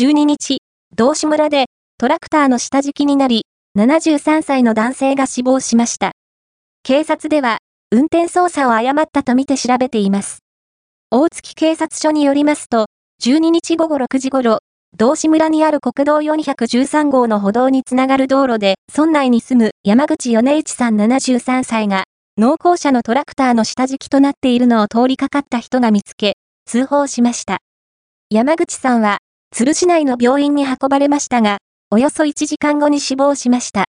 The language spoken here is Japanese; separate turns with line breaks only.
12日、道志村でトラクターの下敷きになり、73歳の男性が死亡しました。警察では、運転操作を誤ったとみて調べています。大月警察署によりますと、12日午後6時頃、道志村にある国道413号の歩道につながる道路で、村内に住む山口米一さん73歳が、農耕車のトラクターの下敷きとなっているのを通りかかった人が見つけ、通報しました。山口さんは、鶴市内の病院に運ばれましたが、およそ1時間後に死亡しました。